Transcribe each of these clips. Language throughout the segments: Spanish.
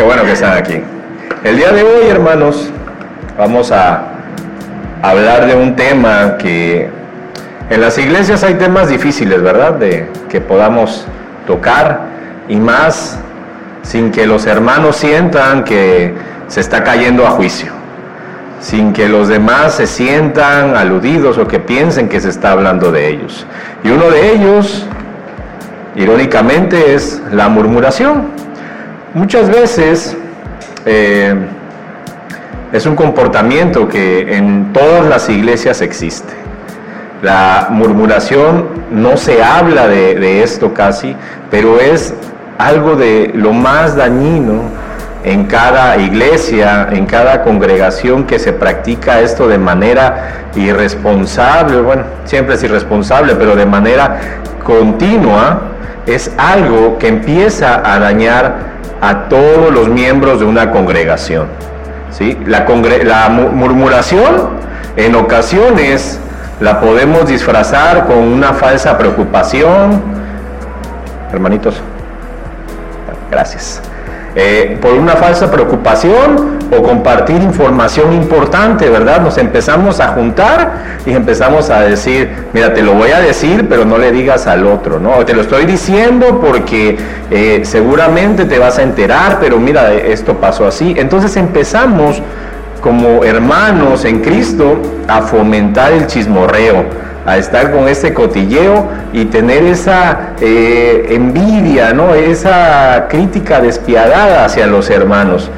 Qué bueno que están aquí. El día de hoy, hermanos, vamos a hablar de un tema que en las iglesias hay temas difíciles, ¿verdad? De que podamos tocar y más sin que los hermanos sientan que se está cayendo a juicio, sin que los demás se sientan aludidos o que piensen que se está hablando de ellos. Y uno de ellos, irónicamente, es la murmuración. Muchas veces eh, es un comportamiento que en todas las iglesias existe. La murmuración no se habla de, de esto casi, pero es algo de lo más dañino en cada iglesia, en cada congregación que se practica esto de manera irresponsable, bueno, siempre es irresponsable, pero de manera continua, es algo que empieza a dañar a todos los miembros de una congregación. ¿sí? La, la murmuración en ocasiones la podemos disfrazar con una falsa preocupación. Hermanitos, gracias. Eh, por una falsa preocupación o compartir información importante, ¿verdad? Nos empezamos a juntar y empezamos a decir, mira, te lo voy a decir, pero no le digas al otro, ¿no? Te lo estoy diciendo porque eh, seguramente te vas a enterar, pero mira, esto pasó así. Entonces empezamos como hermanos en Cristo a fomentar el chismorreo a estar con ese cotilleo y tener esa eh, envidia, ¿no? esa crítica despiadada hacia los hermanos.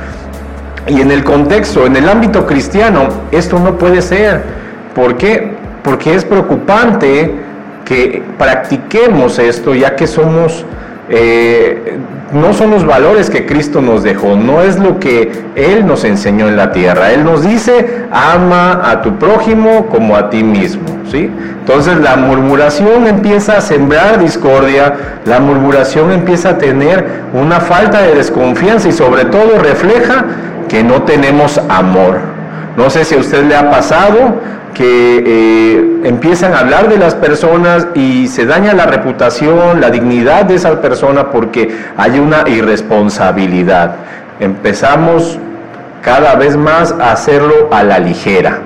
Y en el contexto, en el ámbito cristiano, esto no puede ser. ¿Por qué? Porque es preocupante que practiquemos esto ya que somos eh, no son los valores que Cristo nos dejó, no es lo que Él nos enseñó en la tierra. Él nos dice, ama a tu prójimo como a ti mismo. ¿sí? Entonces la murmuración empieza a sembrar discordia, la murmuración empieza a tener una falta de desconfianza y sobre todo refleja que no tenemos amor. No sé si a usted le ha pasado que eh, empiezan a hablar de las personas y se daña la reputación, la dignidad de esa persona porque hay una irresponsabilidad. Empezamos cada vez más a hacerlo a la ligera.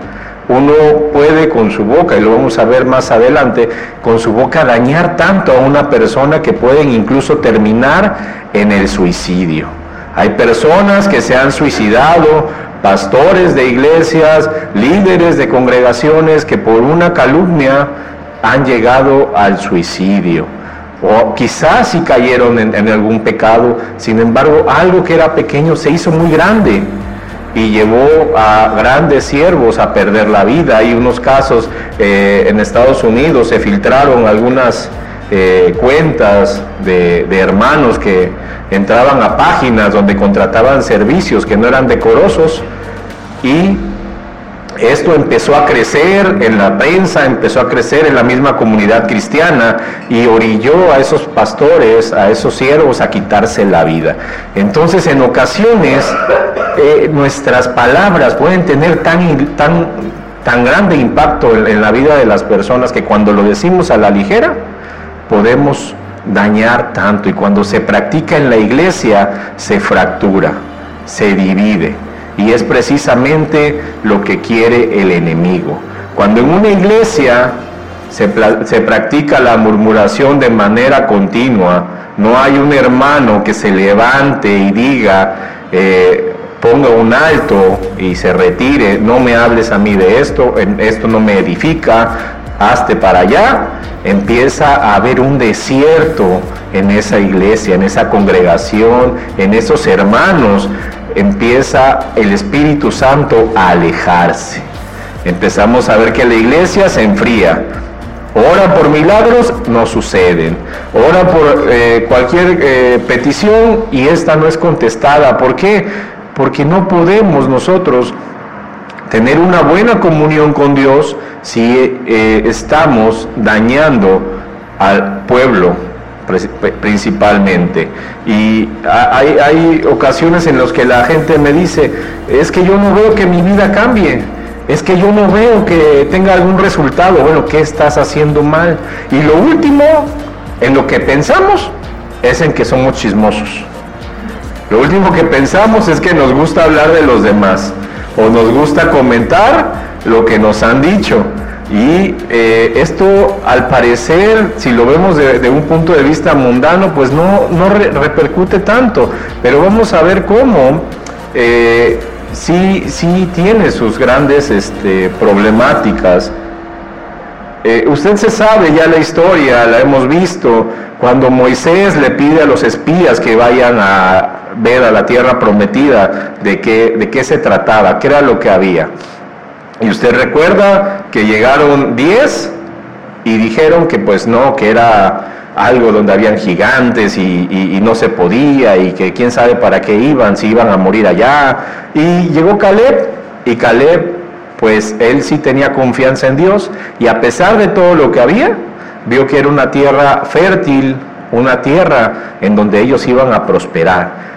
Uno puede con su boca, y lo vamos a ver más adelante, con su boca dañar tanto a una persona que pueden incluso terminar en el suicidio. Hay personas que se han suicidado pastores de iglesias, líderes de congregaciones que por una calumnia han llegado al suicidio. O quizás si cayeron en, algún pecado, sin embargo algo que era pequeño se hizo muy grande y llevó a grandes siervos a perder la vida. Hay unos casos eh, en Estados Unidos, se filtraron algunas eh, cuentas de, hermanos que entraban a páginas donde contrataban servicios que no eran decorosos y esto empezó a crecer en la prensa, empezó a crecer en la misma comunidad cristiana y orilló a esos pastores, a esos siervos a quitarse la vida. Entonces en ocasiones eh, nuestras palabras pueden tener tan, tan, tan grande impacto en la vida de las personas que cuando lo decimos a la ligera, podemos dañar tanto y cuando se practica en la iglesia se fractura, se divide y es precisamente lo que quiere el enemigo. Cuando en una iglesia se, practica la murmuración de manera continua, no hay un hermano que se levante y diga, eh, ponga un alto y se retire, no me hables a mí de esto, esto no me edifica, hazte para allá, empieza a haber un desierto en esa iglesia, en esa congregación, en esos hermanos, empieza el Espíritu Santo a alejarse. Empezamos a ver que la iglesia se enfría. Oran por milagros, no suceden. Oran por eh, cualquier eh, petición y esta no es contestada. ¿Por qué? Porque no podemos nosotros tener una buena comunión con Dios si eh, estamos dañando al pueblo principalmente. Y hay, hay ocasiones en las que la gente me dice, es que yo no veo que mi vida cambie, es que yo no veo que tenga algún resultado. Bueno, ¿qué estás haciendo mal? Y lo último en lo que pensamos es en que somos chismosos. Lo último que pensamos es que nos gusta hablar de los demás o nos gusta comentar lo que nos han dicho. Y eh, esto, al parecer, si lo vemos de, un punto de vista mundano, pues no, no repercute tanto. Pero vamos a ver cómo eh, sí, sí tiene sus grandes este, problemáticas. Eh, usted se sabe ya la historia, la hemos visto, cuando Moisés le pide a los espías que vayan a ver a la tierra prometida de qué, de qué se trataba, qué era lo que había. Y usted recuerda que llegaron 10 y dijeron que pues no, que era algo donde habían gigantes y, no se podía y que quién sabe para qué iban, si iban a morir allá. Y llegó Caleb y Caleb pues él sí tenía confianza en Dios y a pesar de todo lo que había, vio que era una tierra fértil, una tierra en donde ellos iban a prosperar.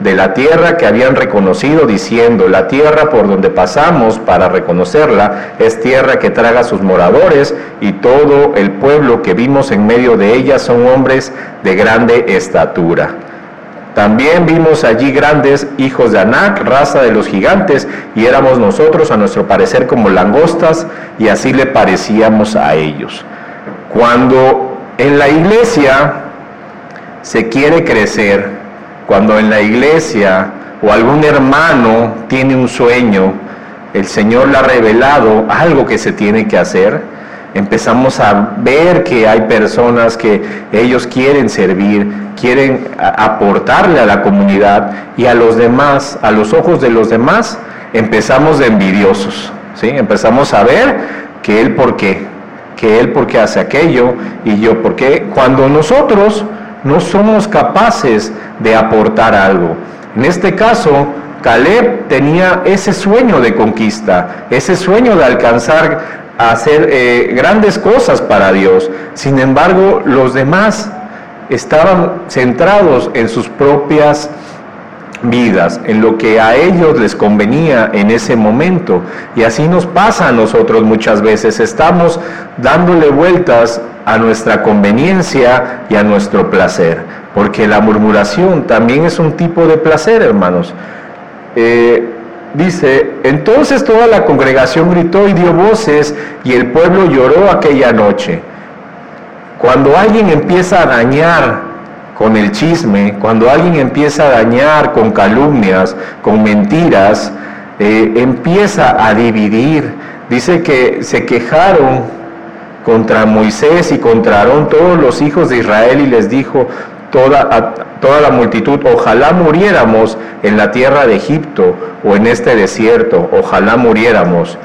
de la tierra que habían reconocido, diciendo, la tierra por donde pasamos para reconocerla es tierra que traga sus moradores, y todo el pueblo que vimos en medio de ella son hombres de grande estatura. También vimos allí grandes hijos de Anac, raza de los gigantes, y éramos nosotros a nuestro parecer como langostas, y así le parecíamos a ellos. Cuando en la iglesia se quiere crecer, cuando en la iglesia o algún hermano tiene un sueño, el Señor le ha revelado algo que se tiene que hacer, empezamos a ver que hay personas que ellos quieren servir, quieren aportarle a la comunidad y a los demás, a los ojos de los demás, empezamos de envidiosos, ¿sí? Empezamos a ver que él por qué, que él por qué hace aquello y yo por qué, cuando nosotros no somos capaces de aportar algo. En este caso, Caleb tenía ese sueño de conquista, ese sueño de alcanzar a hacer eh, grandes cosas para Dios. Sin embargo, los demás estaban centrados en sus propias vidas, en lo que a ellos les convenía en ese momento. Y así nos pasa a nosotros muchas veces. Estamos dándole vueltas a nuestra conveniencia y a nuestro placer, porque la murmuración también es un tipo de placer, hermanos. Eh, dice, entonces toda la congregación gritó y dio voces y el pueblo lloró aquella noche. Cuando alguien empieza a dañar con el chisme, cuando alguien empieza a dañar con calumnias, con mentiras, eh, empieza a dividir. Dice que se quejaron contra Moisés y contra Aarón todos los hijos de Israel y les dijo toda, toda la multitud, ojalá muriéramos en la tierra de Egipto o en este desierto, ojalá muriéramos.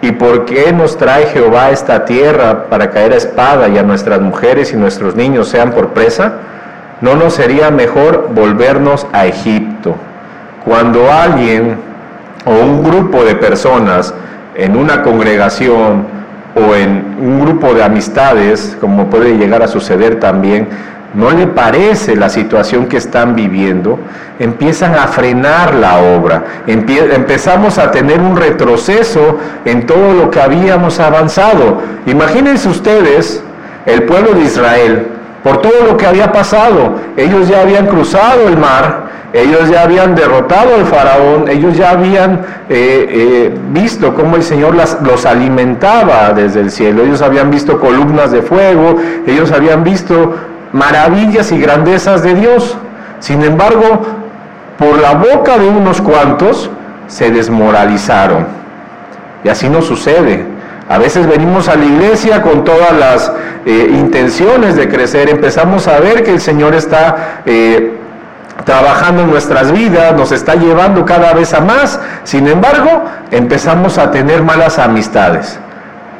¿Y por qué nos trae Jehová esta tierra para caer a espada y a nuestras mujeres y nuestros niños sean por presa? ¿No nos sería mejor volvernos a Egipto? Cuando alguien o un grupo de personas en una congregación o en un grupo de amistades, como puede llegar a suceder también, no le parece la situación que están viviendo, empiezan a frenar la obra, empezamos a tener un retroceso en todo lo que habíamos avanzado. Imagínense ustedes el pueblo de Israel, por todo lo que había pasado, ellos ya habían cruzado el mar, ellos ya habían derrotado al faraón, ellos ya habían eh, eh, visto cómo el Señor los alimentaba desde el cielo, ellos habían visto columnas de fuego, ellos habían visto maravillas y grandezas de Dios. Sin embargo, por la boca de unos cuantos se desmoralizaron. Y así nos sucede. A veces venimos a la iglesia con todas las eh, intenciones de crecer, empezamos a ver que el Señor está trabajando en nuestras vidas, nos está llevando cada vez a más. Sin embargo, empezamos a tener malas amistades.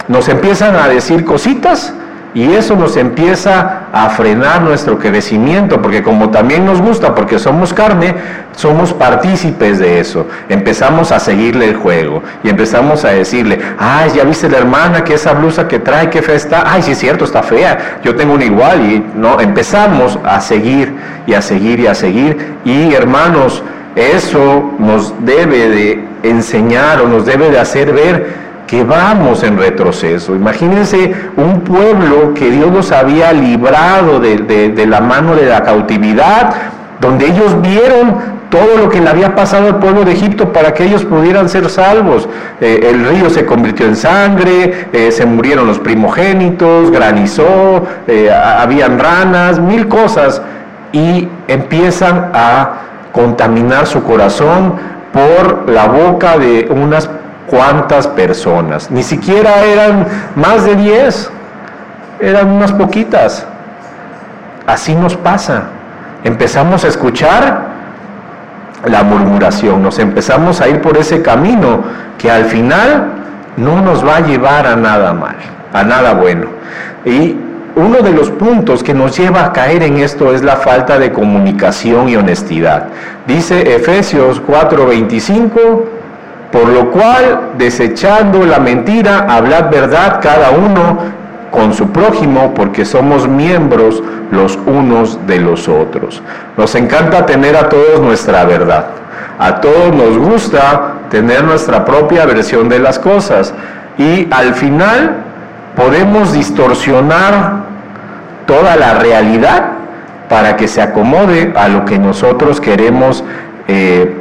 Nos empiezan a decir cositas Y eso nos empieza a frenar nuestro crecimiento, porque como también nos gusta, porque somos carne, somos partícipes de eso. Empezamos a seguirle el juego y empezamos a decirle, ay, ya viste la hermana que esa blusa que trae, qué fea está, ay, sí es cierto, está fea, yo tengo una igual y no, empezamos a seguir y a seguir y a seguir. Y hermanos, eso nos debe de enseñar o nos debe de hacer ver que vamos en retroceso. Imagínense un pueblo que Dios los había librado de, la mano de la cautividad, donde ellos vieron todo lo que le había pasado al pueblo de Egipto para que ellos pudieran ser salvos. Eh, el río se convirtió en sangre, eh, se murieron los primogénitos, granizó, eh, habían ranas, mil cosas, y empiezan a contaminar su corazón por la boca de unas cuántas personas. Ni siquiera eran más de 10, eran unas poquitas. Así nos pasa. Empezamos a escuchar la murmuración, nos empezamos a ir por ese camino que al final no nos va a llevar a nada mal, a nada bueno. Y uno de los puntos que nos lleva a caer en esto es la falta de comunicación y honestidad. Dice Efesios 4:25, por lo cual, desechando la mentira, hablad verdad cada uno con su prójimo, porque somos miembros los unos de los otros. Nos encanta tener a todos nuestra verdad. A todos nos gusta tener nuestra propia versión de las cosas. Y al final podemos distorsionar toda la realidad para que se acomode a lo que nosotros queremos eh,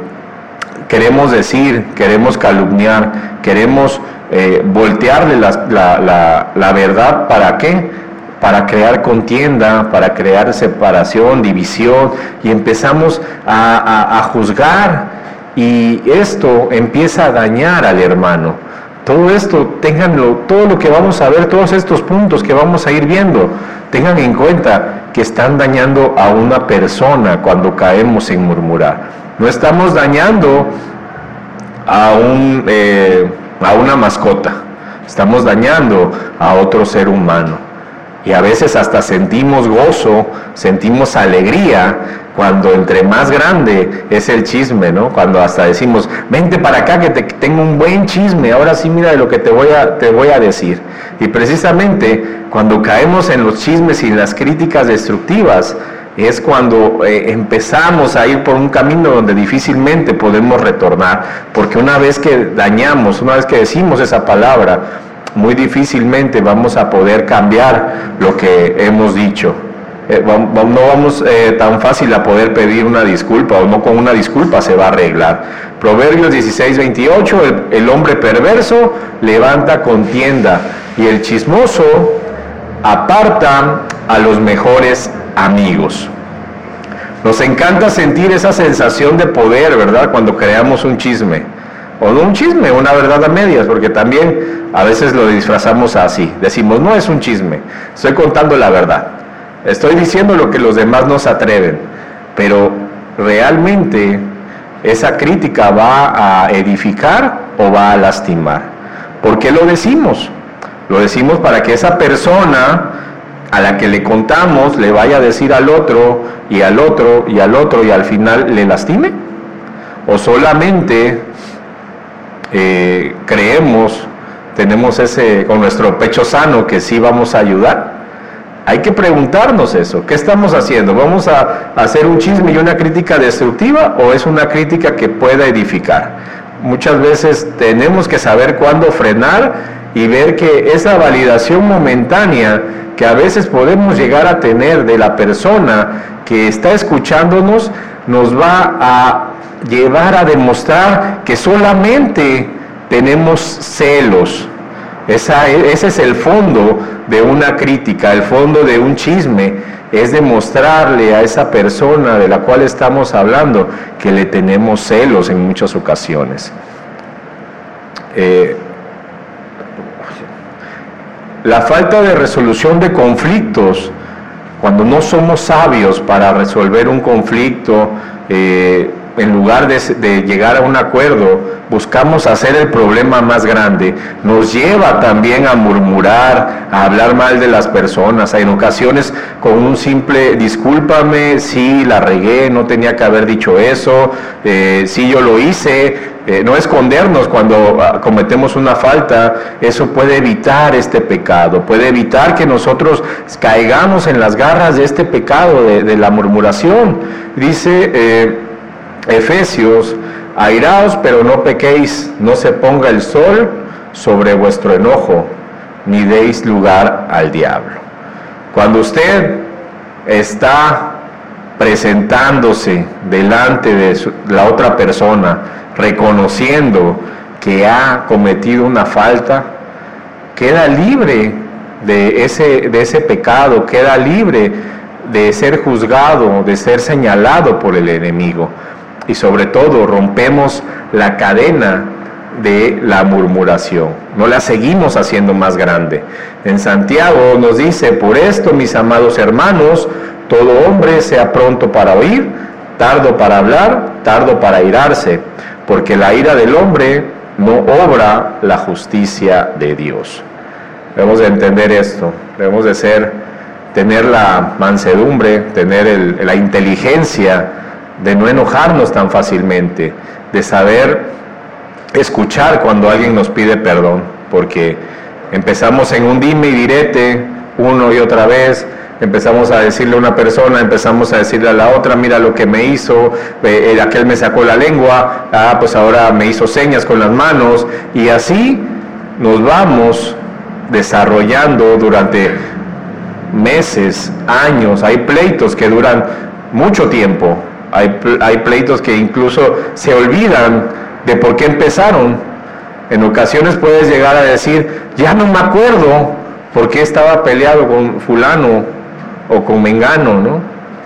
queremos decir, queremos calumniar, queremos eh, voltearle la, verdad, ¿para qué? Para crear contienda, para crear separación, división, y empezamos a, a juzgar, y esto empieza a dañar al hermano. Todo esto, tenganlo, todo lo que vamos a ver, todos estos puntos que vamos a ir viendo, tengan en cuenta que están dañando a una persona cuando caemos en murmurar. No estamos dañando a, un, eh, a una mascota, estamos dañando a otro ser humano. Y a veces hasta sentimos gozo, sentimos alegría cuando entre más grande es el chisme, ¿no? Cuando hasta decimos, vente para acá que te, tengo un buen chisme, ahora sí mira de lo que te voy, a, te voy a decir. Y precisamente cuando caemos en los chismes y las críticas destructivas, es cuando eh, empezamos a ir por un camino donde difícilmente podemos retornar, porque una vez que dañamos, una vez que decimos esa palabra, muy difícilmente vamos a poder cambiar lo que hemos dicho. Eh, no vamos eh, tan fácil a poder pedir una disculpa o no con una disculpa se va a arreglar. Proverbios 16, 28, el hombre perverso levanta contienda y el chismoso aparta a los mejores amigos. Nos encanta sentir esa sensación de poder, ¿verdad? Cuando creamos un chisme. O no un chisme, una verdad a medias, porque también a veces lo disfrazamos así. Decimos, no es un chisme, estoy contando la verdad. Estoy diciendo lo que los demás no se atreven. Pero realmente esa crítica va a edificar o va a lastimar. ¿Por qué lo decimos? Lo decimos para que esa persona a la que le contamos le vaya a decir al otro y al otro y al otro y al final le lastime? ¿O solamente eh, creemos, tenemos ese con nuestro pecho sano que sí vamos a ayudar? Hay que preguntarnos eso, ¿qué estamos haciendo? ¿Vamos a hacer un chisme y una crítica destructiva o es una crítica que pueda edificar? Muchas veces tenemos que saber cuándo frenar y ver que esa validación momentánea que a veces podemos llegar a tener de la persona que está escuchándonos, nos va a llevar a demostrar que solamente tenemos celos. ese es el fondo de una crítica, el fondo de un chisme, es demostrarle a esa persona de la cual estamos hablando que le tenemos celos en muchas ocasiones. Eh, la falta de resolución de conflictos, cuando no somos sabios para resolver un conflicto, eh, en lugar de, llegar a un acuerdo, buscamos hacer el problema más grande, nos lleva también a murmurar, a hablar mal de las personas, en ocasiones con un simple discúlpame, sí, la regué, no tenía que haber dicho eso, eh, sí, yo lo hice, eh, no escondernos cuando ah, cometemos una falta, eso puede evitar este pecado, puede evitar que nosotros caigamos en las garras de este pecado, de, la murmuración. Dice eh, Efesios, airaos pero no pequéis, no se ponga el sol sobre vuestro enojo, ni deis lugar al diablo. Cuando usted está presentándose delante de la otra persona, reconociendo que ha cometido una falta, queda libre de ese, de ese pecado, queda libre de ser juzgado, de ser señalado por el enemigo. Y sobre todo rompemos la cadena de la murmuración. No la seguimos haciendo más grande. En Santiago nos dice, por esto, mis amados hermanos, todo hombre sea pronto para oír, tardo para hablar, tardo para irarse, porque la ira del hombre no obra la justicia de Dios. Debemos de entender esto, debemos de ser, tener la mansedumbre, tener la inteligencia de no enojarnos tan fácilmente, de saber escuchar cuando alguien nos pide perdón, porque empezamos en un dime y direte uno y otra vez, empezamos a decirle a una persona, empezamos a decirle a la otra, mira lo que me hizo, eh, aquel me sacó la lengua, ah, pues ahora me hizo señas con las manos, y así nos vamos desarrollando durante meses, años, hay pleitos que duran mucho tiempo, hay, pleitos que incluso se olvidan de por qué empezaron. En ocasiones puedes llegar a decir, ya no me acuerdo por qué estaba peleado con fulano o con Mengano, ¿no?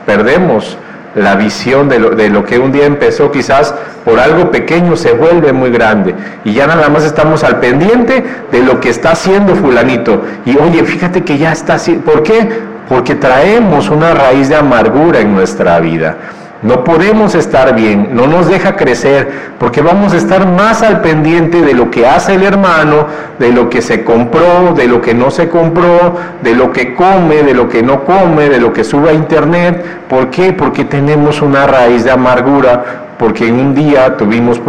Perdemos la visión de lo, de lo, que un día empezó quizás por algo pequeño se vuelve muy grande y ya nada más estamos al pendiente de lo que está haciendo fulanito y oye fíjate que ya está así, ¿por qué? Porque traemos una raíz de amargura en nuestra vida no podemos estar bien, no nos deja crecer, porque vamos a estar más al pendiente de lo que hace el hermano, de lo que se compró, de lo que no se compró, de lo que come, de lo que no come, de lo que sube a internet. ¿Por qué? Porque tenemos una raíz de amargura, porque en un día tuvimos,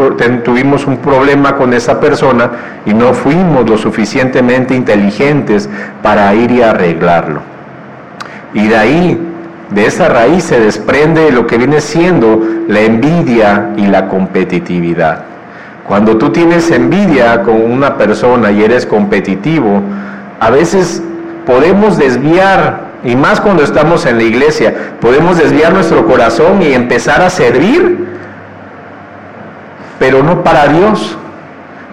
tuvimos un problema con esa persona y no fuimos lo suficientemente inteligentes para ir y arreglarlo. Y de ahí de esa raíz se desprende lo que viene siendo la envidia y la competitividad. Cuando tú tienes envidia con una persona y eres competitivo, a veces podemos desviar, y más cuando estamos en la iglesia, podemos desviar nuestro corazón y empezar a servir, pero no para Dios.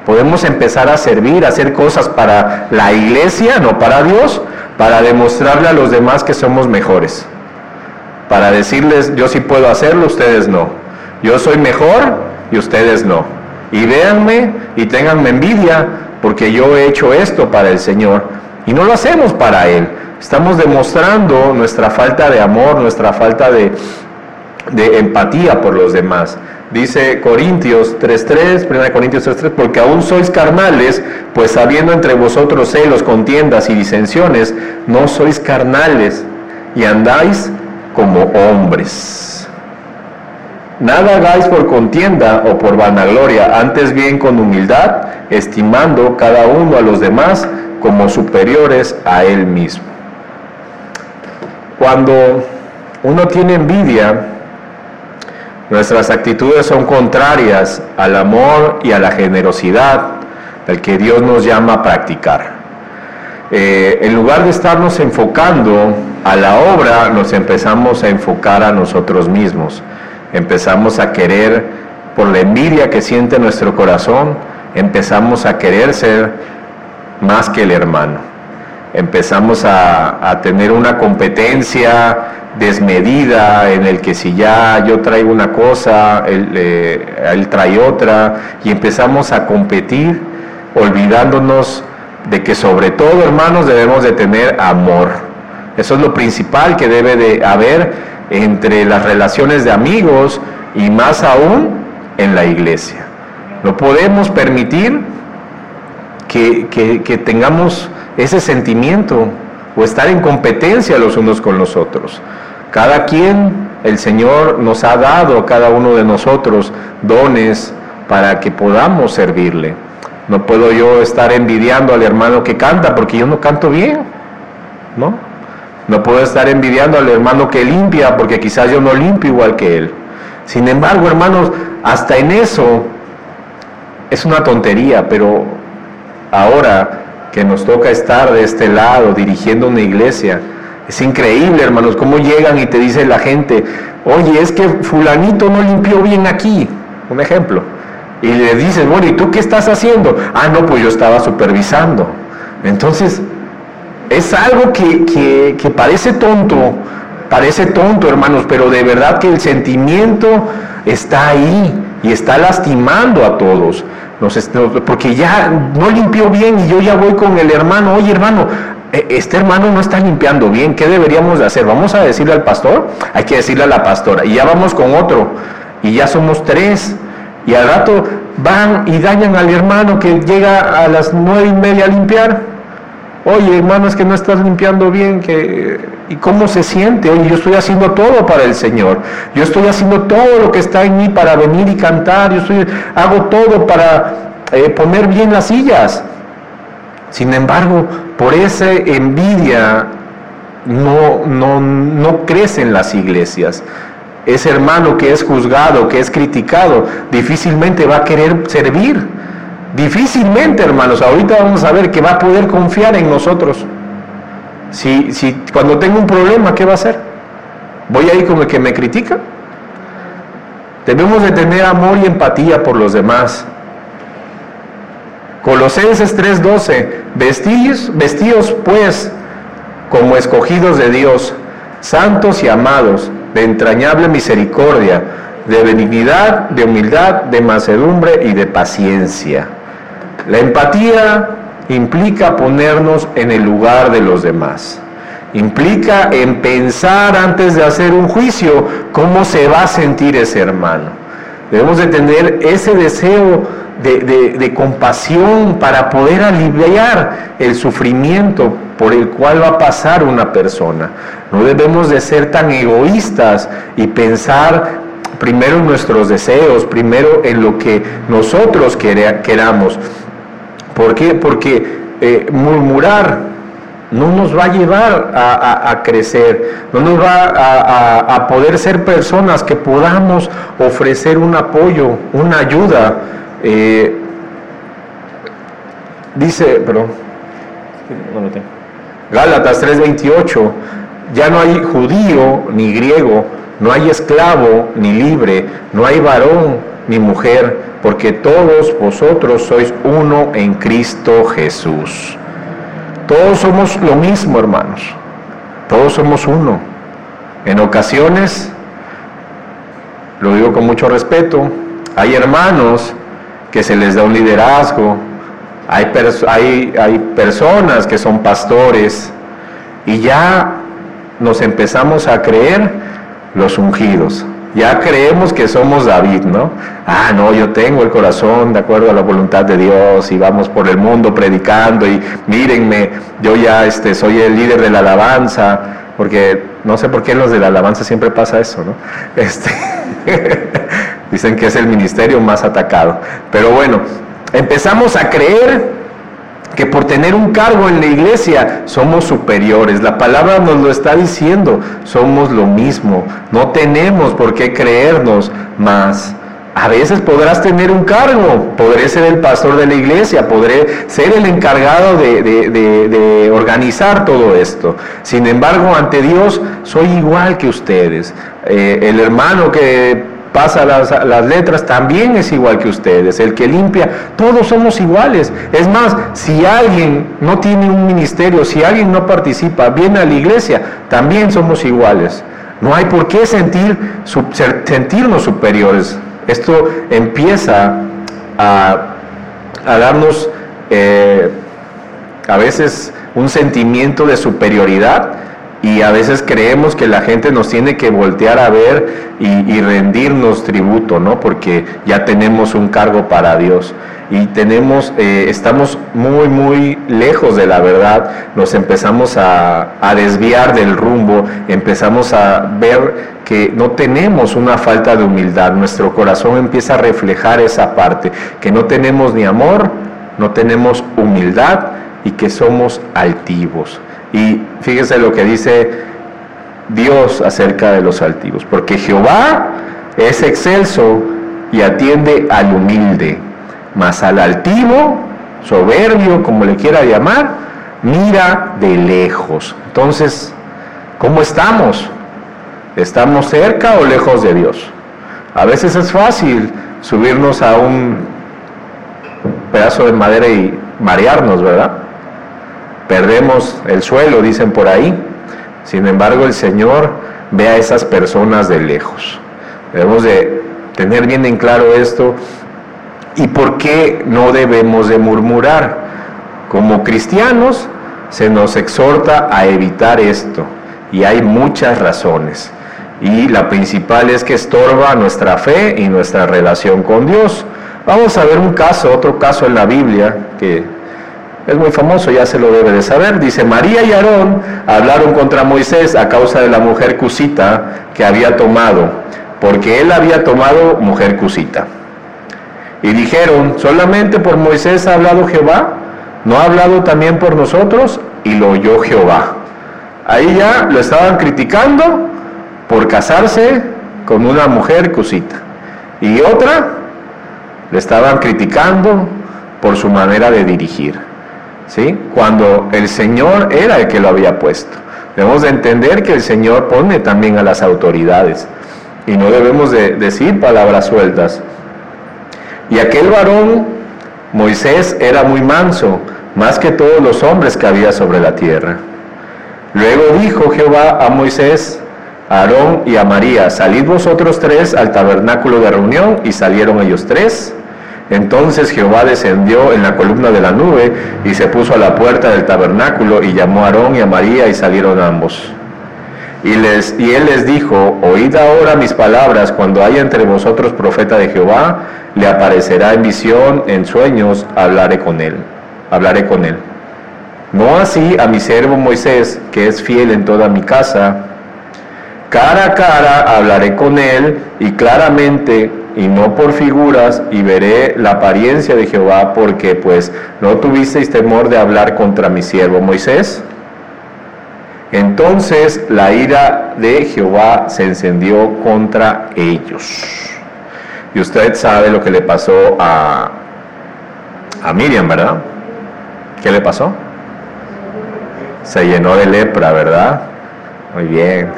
Podemos empezar a servir, a hacer cosas para la iglesia, no para Dios, para demostrarle a los demás que somos mejores para decirles, yo sí puedo hacerlo, ustedes no. Yo soy mejor y ustedes no. Y véanme y tenganme envidia porque yo he hecho esto para el Señor y no lo hacemos para Él. Estamos demostrando nuestra falta de amor, nuestra falta de, de empatía por los demás. Dice Corintios 3.3, 1 Corintios 3.3, porque aún sois carnales, pues habiendo entre vosotros celos, contiendas y disensiones, no sois carnales y andáis como hombres. Nada hagáis por contienda o por vanagloria, antes bien con humildad, estimando cada uno a los demás como superiores a él mismo. Cuando uno tiene envidia, nuestras actitudes son contrarias al amor y a la generosidad del que Dios nos llama a practicar. Eh, en lugar de estarnos enfocando a la obra, nos empezamos a enfocar a nosotros mismos. Empezamos a querer, por la envidia que siente nuestro corazón, empezamos a querer ser más que el hermano. Empezamos a, tener una competencia desmedida en el que si ya yo traigo una cosa, él, eh, él trae otra, y empezamos a competir olvidándonos de que sobre todo, hermanos, debemos de tener amor. Eso es lo principal que debe de haber entre las relaciones de amigos y más aún en la iglesia. No podemos permitir que, que tengamos ese sentimiento o estar en competencia los unos con los otros. Cada quien, el Señor nos ha dado a cada uno de nosotros dones para que podamos servirle. No puedo yo estar envidiando al hermano que canta porque yo no canto bien, ¿no? No puedo estar envidiando al hermano que limpia porque quizás yo no limpio igual que él. Sin embargo, hermanos, hasta en eso es una tontería, pero ahora que nos toca estar de este lado dirigiendo una iglesia. Es increíble, hermanos, cómo llegan y te dice la gente, oye, es que fulanito no limpió bien aquí, un ejemplo. Y le dices, bueno, ¿y tú qué estás haciendo? Ah, no, pues yo estaba supervisando. Entonces, es algo que, que parece tonto, parece tonto, hermanos, pero de verdad que el sentimiento está ahí y está lastimando a todos porque ya no limpió bien y yo ya voy con el hermano, oye hermano, e, este hermano no está limpiando bien, ¿qué deberíamos de hacer? ¿Vamos a decirle al pastor? Hay que decirle a la pastora. Y ya vamos con otro, y ya somos tres. Y al rato van y dañan al hermano que llega a las nueve y media a limpiar. Oye, hermano, es que no estás limpiando bien, que ¿y cómo se siente? Oye, yo estoy haciendo todo para el Señor. Yo estoy haciendo todo lo que está en mí para venir y cantar. Yo estoy, hago todo para eh, poner bien las sillas. Sin embargo, por esa envidia no, no, no crecen las iglesias. Ese hermano que es juzgado, que es criticado, difícilmente va a querer servir Difícilmente, hermanos, ahorita vamos a ver que va a poder confiar en nosotros. Si, si cuando tengo un problema, ¿qué va a hacer? ¿Voy a ir con el que me critica? Debemos de tener amor y empatía por los demás. Colosenses 3:12, vestidos, vestidos pues como escogidos de Dios, santos y amados, de entrañable misericordia, de benignidad, de humildad, de mansedumbre y de paciencia la empatía implica ponernos en el lugar de los demás. Implica en pensar antes de hacer un juicio cómo se va a sentir ese hermano. Debemos de tener ese deseo de, compasión para poder aliviar el sufrimiento por el cual va a pasar una persona. No debemos de ser tan egoístas y pensar primero en nuestros deseos, primero en lo que nosotros queramos. ¿Por qué? Porque eh, murmurar no nos va a llevar a, crecer, no nos va a, poder ser personas que podamos ofrecer un apoyo, una ayuda. Eh, dice, perdón, Gálatas 3:28, ya no hay judío ni griego, no hay esclavo ni libre, no hay varón ni mujer porque todos vosotros sois uno en Cristo Jesús. Todos somos lo mismo, hermanos. Todos somos uno. En ocasiones, lo digo con mucho respeto, hay hermanos que se les da un liderazgo, hay, hay, hay personas que son pastores y ya nos empezamos a creer los ungidos. Ya creemos que somos David, ¿no? Ah, no, yo tengo el corazón de acuerdo a la voluntad de Dios y vamos por el mundo predicando y mírenme, yo ya este, soy el líder de la alabanza, porque no sé por qué en los de la alabanza siempre pasa eso, ¿no? Este, dicen que es el ministerio más atacado. Pero bueno, empezamos a creer que por tener un cargo en la iglesia somos superiores. La palabra nos lo está diciendo, somos lo mismo, no tenemos por qué creernos más. A veces podrás tener un cargo, podré ser el pastor de la iglesia, podré ser el encargado de, organizar todo esto. Sin embargo, ante Dios soy igual que ustedes. Eh, el hermano que pasa las, las, letras, también es igual que ustedes. El que limpia, todos somos iguales. Es más, si alguien no tiene un ministerio, si alguien no participa, viene a la iglesia, también somos iguales. No hay por qué sentir, sentirnos superiores. Esto empieza a, darnos eh, a veces un sentimiento de superioridad y a veces creemos que la gente nos tiene que voltear a ver y, rendirnos tributo, ¿no? Porque ya tenemos un cargo para Dios y tenemos, eh, estamos muy, muy lejos de la verdad, nos empezamos a, a, desviar del rumbo, empezamos a ver que no tenemos una falta de humildad, nuestro corazón empieza a reflejar esa parte, que no tenemos ni amor, no tenemos humildad y que somos altivos. Y fíjese lo que dice Dios acerca de los altivos, porque Jehová es excelso y atiende al humilde, mas al altivo, soberbio, como le quiera llamar, mira de lejos. Entonces, ¿cómo estamos? ¿Estamos cerca o lejos de Dios? A veces es fácil subirnos a un pedazo de madera y marearnos, ¿verdad? Perdemos el suelo, dicen por ahí. Sin embargo, el Señor ve a esas personas de lejos. Debemos de tener bien en claro esto y por qué no debemos de murmurar. Como cristianos se nos exhorta a evitar esto y hay muchas razones. Y la principal es que estorba nuestra fe y nuestra relación con Dios. Vamos a ver un caso, otro caso en la Biblia que es muy famoso, ya se lo debe de saber. Dice, María y Aarón hablaron contra Moisés a causa de la mujer cusita que había tomado, porque él había tomado mujer cusita. Y dijeron, solamente por Moisés ha hablado Jehová, ¿no ha hablado también por nosotros? Y lo oyó Jehová. Ahí ya lo estaban criticando por casarse con una mujer cusita. Y otra, le estaban criticando por su manera de dirigir. ¿Sí? cuando el Señor era el que lo había puesto. Debemos de entender que el Señor pone también a las autoridades y no debemos de decir palabras sueltas. Y aquel varón, Moisés, era muy manso, más que todos los hombres que había sobre la tierra. Luego dijo Jehová a Moisés, a Aarón y a María, salid vosotros tres al tabernáculo de reunión, y salieron ellos tres. Entonces Jehová descendió en la columna de la nube y se puso a la puerta del tabernáculo y llamó a Aarón y a María y salieron ambos. Y, y él les dijo, oíd ahora mis palabras, cuando haya entre vosotros profeta de Jehová, le aparecerá en visión, en sueños, hablaré con él, hablaré con él. No así a mi siervo Moisés, que es fiel en toda mi casa, cara a cara hablaré con él y claramente y no por figuras, y veré la apariencia de Jehová, porque pues no tuvisteis temor de hablar contra mi siervo Moisés. Entonces la ira de Jehová se encendió contra ellos. Y usted sabe lo que le pasó a, a Miriam, ¿verdad? ¿Qué le pasó? Se llenó de lepra, ¿verdad? Muy bien.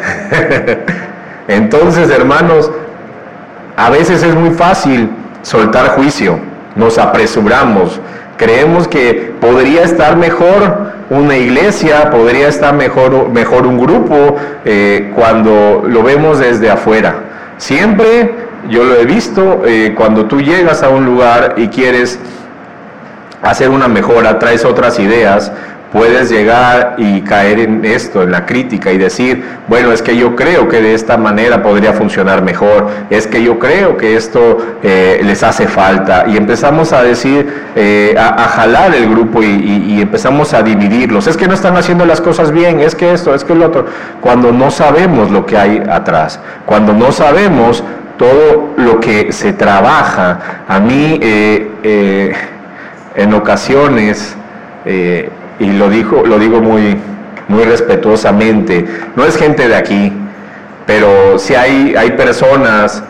Entonces, hermanos, a veces es muy fácil soltar juicio, nos apresuramos, creemos que podría estar mejor una iglesia, podría estar mejor, mejor un grupo eh, cuando lo vemos desde afuera. Siempre, yo lo he visto, eh, cuando tú llegas a un lugar y quieres hacer una mejora, traes otras ideas, puedes llegar y caer en esto, en la crítica y decir, bueno, es que yo creo que de esta manera podría funcionar mejor, es que yo creo que esto eh, les hace falta y empezamos a decir, eh, a, jalar el grupo y, empezamos a dividirlos, es que no están haciendo las cosas bien, es que esto, es que lo otro, cuando no sabemos lo que hay atrás, cuando no sabemos todo lo que se trabaja, a mí eh, en ocasiones, y lo, dijo, lo digo muy, muy respetuosamente, no es gente de aquí, pero si hay, hay personas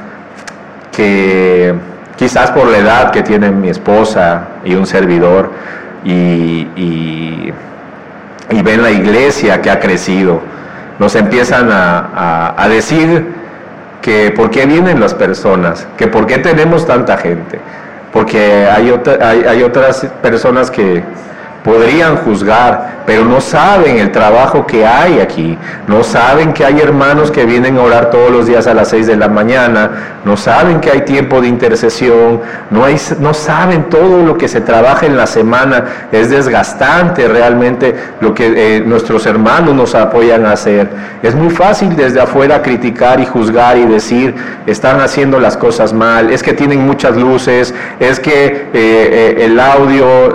que quizás por la edad que tiene mi esposa y un servidor y, y, ven la iglesia que ha crecido, nos empiezan a, a, decir que por qué vienen las personas, que por qué tenemos tanta gente, porque hay, hay, hay otras personas que podrían juzgar, pero no saben el trabajo que hay aquí, no saben que hay hermanos que vienen a orar todos los días a las 6 de la mañana, no saben que hay tiempo de intercesión, no, saben todo lo que se trabaja en la semana, es desgastante realmente lo que eh, nuestros hermanos nos apoyan a hacer. Es muy fácil desde afuera criticar y juzgar y decir, están haciendo las cosas mal, es que tienen muchas luces, es que eh, eh, el audio,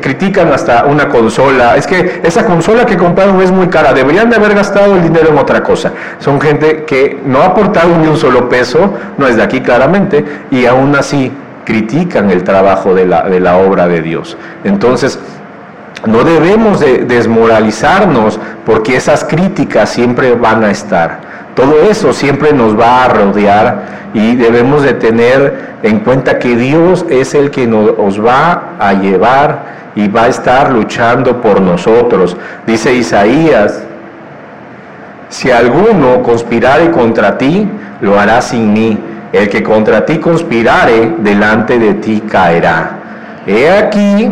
critican hasta una consola, es que esa consola que compraron es muy cara, deberían de haber gastado el dinero en otra cosa. Son gente que no ha aportado ni un solo peso, no es de aquí claramente, y aún así critican el trabajo de la, de la obra de Dios. Entonces, no debemos de desmoralizarnos porque esas críticas siempre van a estar. Todo eso siempre nos va a rodear y debemos de tener en cuenta que Dios es el que nos va a llevar y va a estar luchando por nosotros. Dice Isaías, si alguno conspirare contra ti, lo hará sin mí. El que contra ti conspirare, delante de ti caerá. He aquí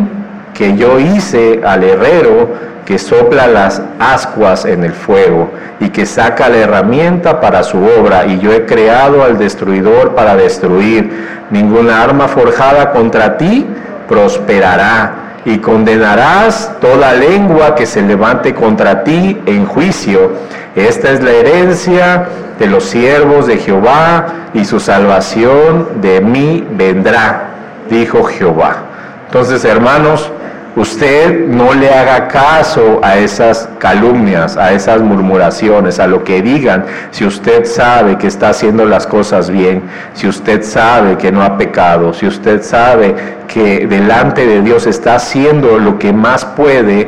que yo hice al herrero que sopla las ascuas en el fuego y que saca la herramienta para su obra, y yo he creado al destruidor para destruir. Ninguna arma forjada contra ti prosperará y condenarás toda lengua que se levante contra ti en juicio. Esta es la herencia de los siervos de Jehová y su salvación de mí vendrá, dijo Jehová. Entonces, hermanos, usted no le haga caso a esas calumnias, a esas murmuraciones, a lo que digan, si usted sabe que está haciendo las cosas bien, si usted sabe que no ha pecado, si usted sabe que delante de Dios está haciendo lo que más puede,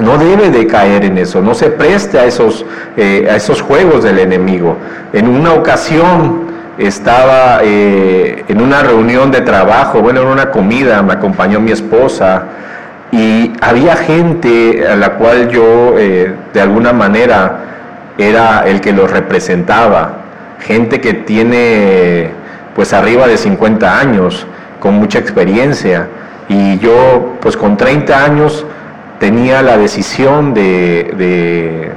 no debe de caer en eso, no se preste a esos, eh, a esos juegos del enemigo. En una ocasión estaba eh, en una reunión de trabajo, bueno, en una comida, me acompañó mi esposa y había gente a la cual yo eh, de alguna manera era el que los representaba, gente que tiene pues arriba de 50 años, con mucha experiencia. Y yo pues con 30 años tenía la decisión de, de,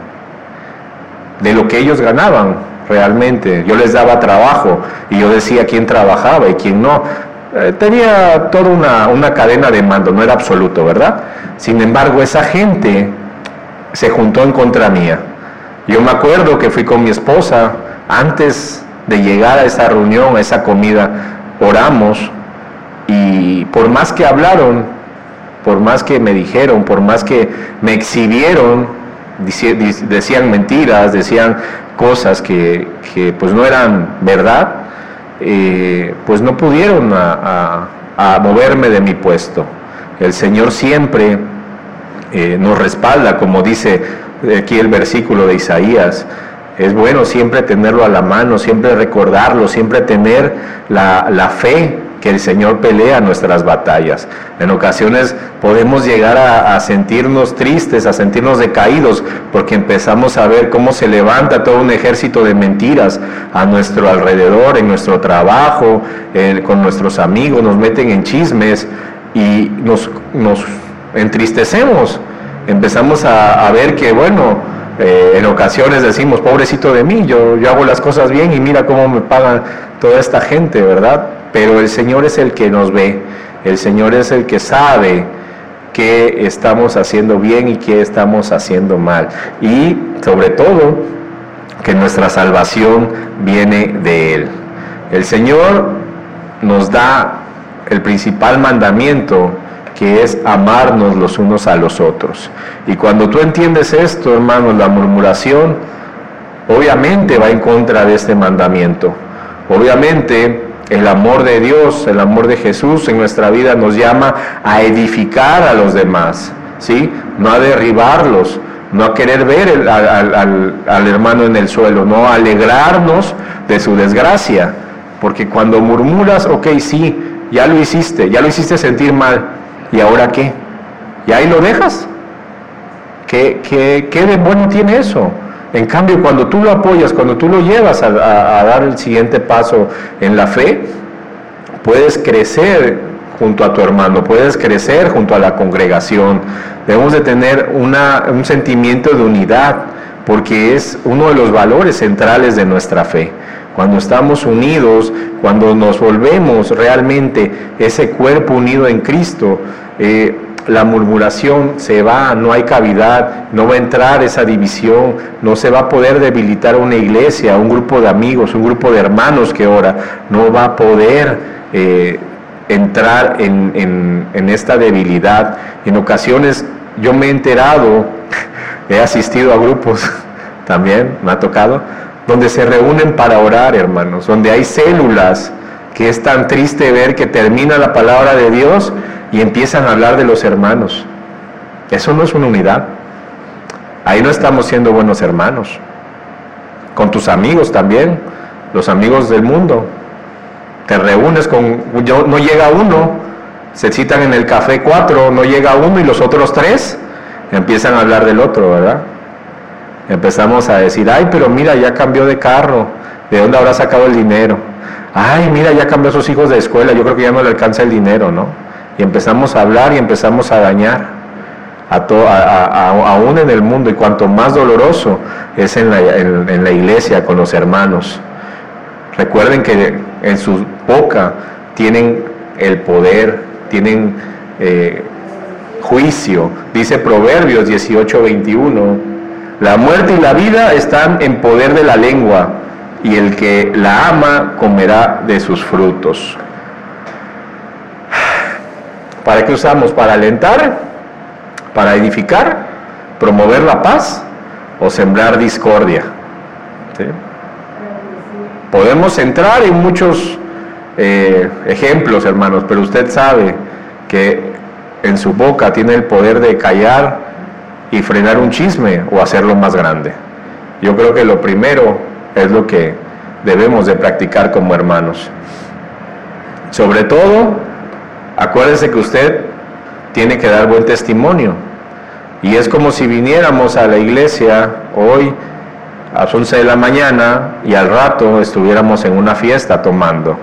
de lo que ellos ganaban realmente. Yo les daba trabajo y yo decía quién trabajaba y quién no. Eh, tenía toda una, una cadena de mando, no era absoluto, ¿verdad? Sin embargo, esa gente se juntó en contra mía. Yo me acuerdo que fui con mi esposa, antes de llegar a esa reunión, a esa comida, oramos y por más que hablaron, por más que me dijeron, por más que me exhibieron, decían mentiras, decían cosas que, pues no eran verdad, eh, pues no pudieron a, moverme de mi puesto. El Señor siempre eh, nos respalda, como dice aquí el versículo de Isaías. Es bueno siempre tenerlo a la mano, siempre recordarlo, siempre tener la, la fe que el Señor pelea nuestras batallas. En ocasiones podemos llegar a, sentirnos tristes, a sentirnos decaídos, porque empezamos a ver cómo se levanta todo un ejército de mentiras a nuestro alrededor, en nuestro trabajo, con nuestros amigos, nos meten en chismes y nos, nos entristecemos. Empezamos a, ver que, bueno, eh, en ocasiones decimos, pobrecito de mí, yo, yo hago las cosas bien y mira cómo me pagan toda esta gente, ¿verdad? Pero el Señor es el que nos ve, el Señor es el que sabe qué estamos haciendo bien y qué estamos haciendo mal. Y sobre todo, que nuestra salvación viene de Él. El Señor nos da el principal mandamiento que es amarnos los unos a los otros. Y cuando tú entiendes esto, hermanos, la murmuración obviamente va en contra de este mandamiento. Obviamente el amor de Dios, el amor de Jesús en nuestra vida nos llama a edificar a los demás, ¿sí? No a derribarlos, no a querer ver al, hermano en el suelo, no a alegrarnos de su desgracia, porque cuando murmuras, ok, sí, ya lo hiciste, ya lo hiciste sentir mal, ¿y ahora qué? ¿Y ahí lo dejas? ¿Qué, qué, qué de bueno tiene eso? En cambio, cuando tú lo apoyas, cuando tú lo llevas a, dar el siguiente paso en la fe, puedes crecer junto a tu hermano, puedes crecer junto a la congregación. Debemos de tener un sentimiento de unidad, porque es uno de los valores centrales de nuestra fe. Cuando estamos unidos, cuando nos volvemos realmente ese cuerpo unido en Cristo, eh, la murmuración se va, no hay cavidad, no va a entrar esa división, no se va a poder debilitar una iglesia, un grupo de amigos, un grupo de hermanos que ora, no va a poder eh, entrar en, en esta debilidad. En ocasiones yo me he enterado, he asistido a grupos también, me ha tocado, donde se reúnen para orar, hermanos, donde hay células, que es tan triste ver que termina la palabra de Dios y empiezan a hablar de los hermanos. Eso no es una unidad. Ahí no estamos siendo buenos hermanos. Con tus amigos también, los amigos del mundo. Te reúnes con, no llega uno, se citan en el café cuatro, no llega uno y los otros tres empiezan a hablar del otro, ¿verdad? Empezamos a decir, ay, pero mira, ya cambió de carro, ¿de dónde habrá sacado el dinero? Ay, mira, ya cambió a sus hijos de escuela, yo creo que ya no le alcanza el dinero, ¿no? Y empezamos a hablar y empezamos a dañar a aún en el mundo y cuanto más doloroso es en la, iglesia con los hermanos. Recuerden que en su boca tienen el poder, tienen eh, juicio. Dice Proverbios 18, 21, la muerte y la vida están en poder de la lengua y el que la ama comerá de sus frutos. ¿Para qué usamos? ¿Para alentar? ¿Para edificar? ¿Promover la paz? ¿O sembrar discordia? Podemos entrar en muchos eh, ejemplos, hermanos, pero usted sabe que en su boca tiene el poder de callar y frenar un chisme o hacerlo más grande. Yo creo que lo primero es lo que debemos de practicar como hermanos. Sobre todo, Acuérdese que usted tiene que dar buen testimonio. Y es como si viniéramos a la iglesia hoy a las 11 de la mañana y al rato estuviéramos en una fiesta tomando.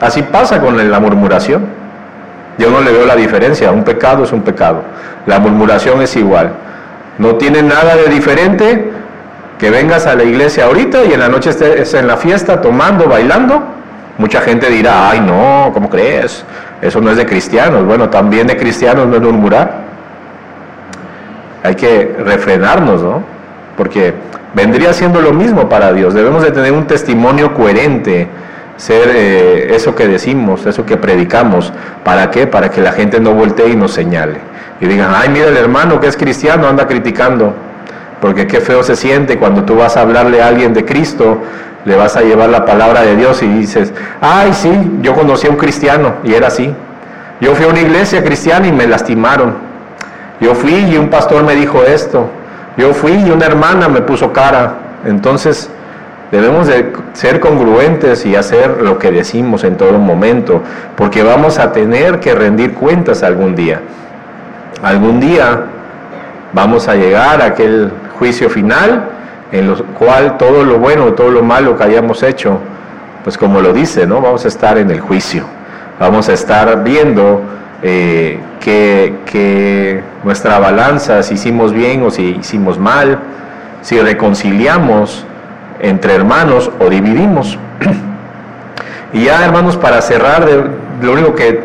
Así pasa con la murmuración. Yo no le veo la diferencia, un pecado es un pecado. La murmuración es igual. No tiene nada de diferente que vengas a la iglesia ahorita y en la noche estés en la fiesta tomando, bailando. Mucha gente dirá, ay no, ¿cómo crees? Eso no es de cristianos. Bueno, también de cristianos no es murmurar. Hay que refrenarnos, ¿no? Porque vendría siendo lo mismo para Dios. Debemos de tener un testimonio coherente, ser eh, eso que decimos, eso que predicamos. ¿Para qué? Para que la gente no voltee y nos señale. Y digan, ay, mira el hermano que es cristiano anda criticando. Porque qué feo se siente cuando tú vas a hablarle a alguien de Cristo le vas a llevar la palabra de Dios y dices, ay, sí, yo conocí a un cristiano y era así. Yo fui a una iglesia cristiana y me lastimaron. Yo fui y un pastor me dijo esto. Yo fui y una hermana me puso cara. Entonces, debemos de ser congruentes y hacer lo que decimos en todo momento, porque vamos a tener que rendir cuentas algún día. Algún día vamos a llegar a aquel juicio final en lo cual todo lo bueno, todo lo malo que hayamos hecho, pues como lo dice, ¿no? Vamos a estar en el juicio, vamos a estar viendo eh, que, nuestra balanza, si hicimos bien o si hicimos mal, si reconciliamos entre hermanos o dividimos. y ya hermanos, para cerrar, lo único que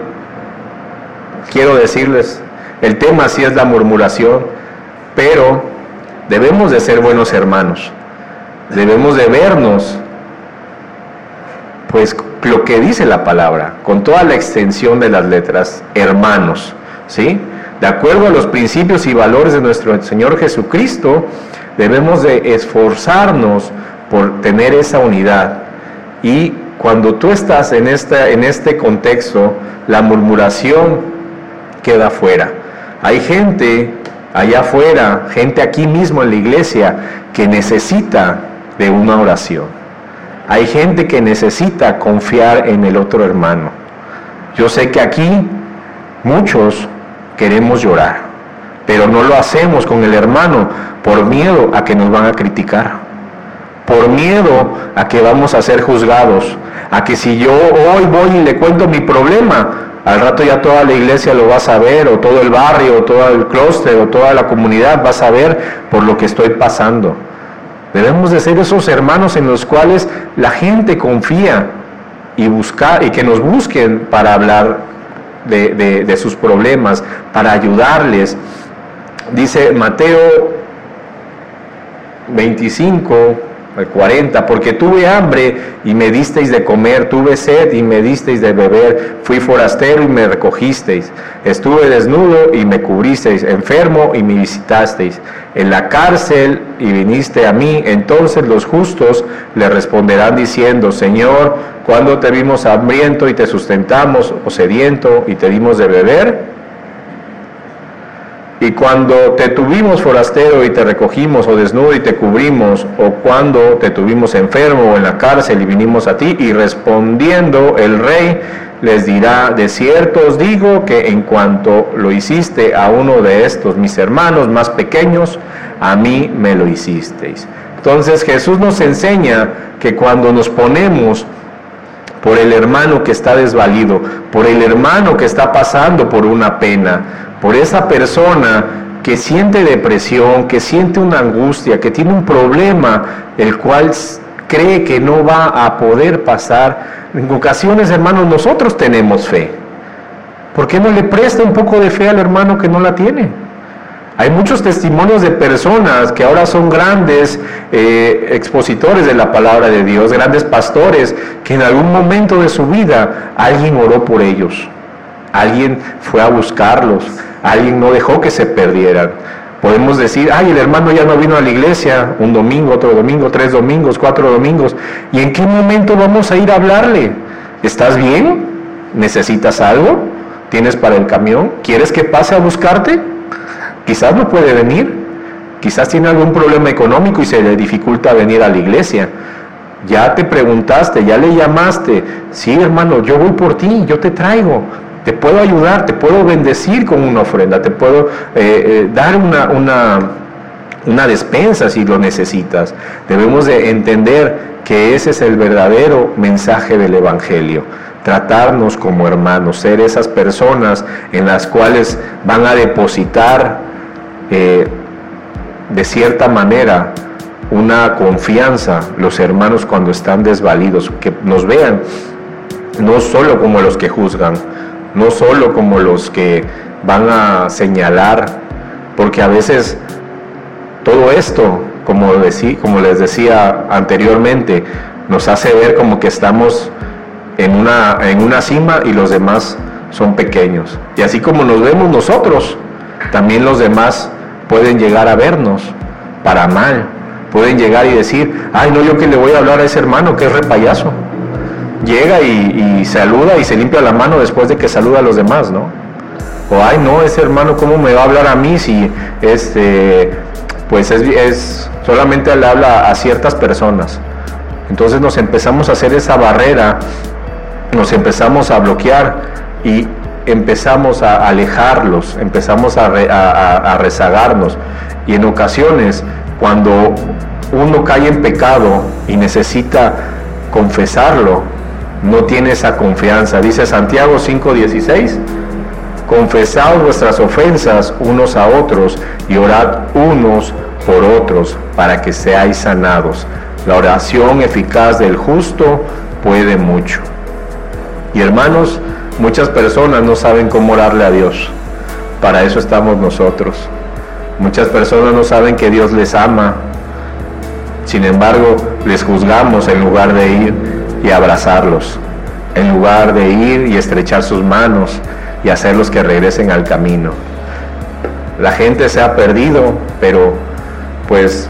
quiero decirles, el tema sí es la murmuración, pero Debemos de ser buenos hermanos. Debemos de vernos, pues lo que dice la palabra, con toda la extensión de las letras, hermanos, ¿sí? De acuerdo a los principios y valores de nuestro Señor Jesucristo, debemos de esforzarnos por tener esa unidad. Y cuando tú estás en, esta, en este contexto, la murmuración queda fuera. Hay gente allá afuera, gente aquí mismo en la iglesia que necesita de una oración. Hay gente que necesita confiar en el otro hermano. Yo sé que aquí muchos queremos llorar, pero no lo hacemos con el hermano por miedo a que nos van a criticar, por miedo a que vamos a ser juzgados, a que si yo hoy voy y le cuento mi problema, Al rato ya toda la iglesia lo va a saber, o todo el barrio, o todo el clúster, o toda la comunidad va a saber por lo que estoy pasando. Debemos de ser esos hermanos en los cuales la gente confía y y que nos busquen para hablar de sus problemas, para ayudarles. Dice Mateo 25, 40, porque tuve hambre y me disteis de comer, tuve sed y me disteis de beber, fui forastero y me recogisteis, estuve desnudo y me cubristeis, enfermo y me visitasteis, en la cárcel y viniste a mí, entonces los justos le responderán diciendo, Señor, cuando te vimos hambriento y te sustentamos, o sediento y te dimos de beber? Y cuando te tuvimos forastero y te recogimos, o desnudo y te cubrimos, o cuando te tuvimos enfermo o en la cárcel y vinimos a ti, y respondiendo el rey les dirá, de cierto os digo que en cuanto lo hiciste a uno de estos mis hermanos más pequeños, a mí me lo hicisteis. Entonces Jesús nos enseña que cuando nos ponemos por el hermano que está desvalido, por el hermano que está pasando por una pena, por esa persona que siente depresión, que siente una angustia, que tiene un problema, el cual cree que no va a poder pasar. En ocasiones, hermanos, nosotros tenemos fe. ¿Por qué no le presta un poco de fe al hermano que no la tiene? Hay muchos testimonios de personas que ahora son grandes eh, expositores de la palabra de Dios, grandes pastores, que en algún momento de su vida alguien oró por ellos, alguien fue a buscarlos, alguien no dejó que se perdieran. Podemos decir, ay, el hermano ya no vino a la iglesia un domingo, otro domingo, tres domingos, cuatro domingos. ¿Y en qué momento vamos a ir a hablarle? ¿Estás bien? ¿Necesitas algo? ¿Tienes para el camión? ¿Quieres que pase a buscarte? Quizás no puede venir. Quizás tiene algún problema económico y se le dificulta venir a la iglesia. Ya te preguntaste, ya le llamaste. Sí, hermano, yo voy por ti, yo te traigo te puedo ayudar, te puedo bendecir con una ofrenda, te puedo eh, eh, dar una, una, despensa si lo necesitas. Debemos de entender que ese es el verdadero mensaje del Evangelio. Tratarnos como hermanos, ser esas personas en las cuales van a depositar eh, de cierta manera una confianza los hermanos cuando están desvalidos, que nos vean no solo como los que juzgan, no solo como los que van a señalar, porque a veces todo esto, como, les decía anteriormente, nos hace ver como que estamos en una, en una cima y los demás son pequeños. Y así como nos vemos nosotros, también los demás pueden llegar a vernos para mal. Pueden llegar y decir, ay, no, yo que le voy a hablar a ese hermano que es repayazo llega y, saluda y se limpia la mano después de que saluda a los demás, ¿no? O, ay, no, ese hermano, ¿cómo me va a hablar a mí si este, pues es, es solamente le habla a ciertas personas? Entonces nos empezamos a hacer esa barrera, nos empezamos a bloquear y empezamos a alejarlos, empezamos a, a, rezagarnos. Y en ocasiones, cuando uno cae en pecado y necesita confesarlo, no tiene esa confianza. Dice Santiago 5:16, confesad vuestras ofensas unos a otros y orad unos por otros para que seáis sanados. La oración eficaz del justo puede mucho. Y hermanos, muchas personas no saben cómo orarle a Dios. Para eso estamos nosotros. Muchas personas no saben que Dios les ama. Sin embargo, les juzgamos en lugar de ir y abrazarlos, en lugar de ir y estrechar sus manos y hacerlos que regresen al camino. La gente se ha perdido, pero pues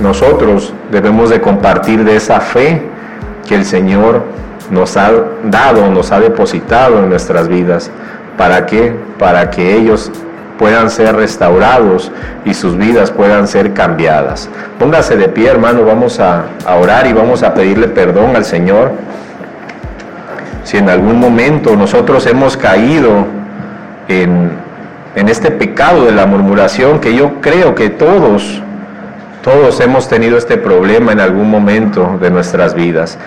nosotros debemos de compartir de esa fe que el Señor nos ha dado, nos ha depositado en nuestras vidas. ¿Para qué? Para que ellos puedan ser restaurados y sus vidas puedan ser cambiadas. Póngase de pie, hermano, vamos a, orar y vamos a pedirle perdón al Señor. Si en algún momento nosotros hemos caído en, en este pecado de la murmuración, que yo creo que todos, todos hemos tenido este problema en algún momento de nuestras vidas.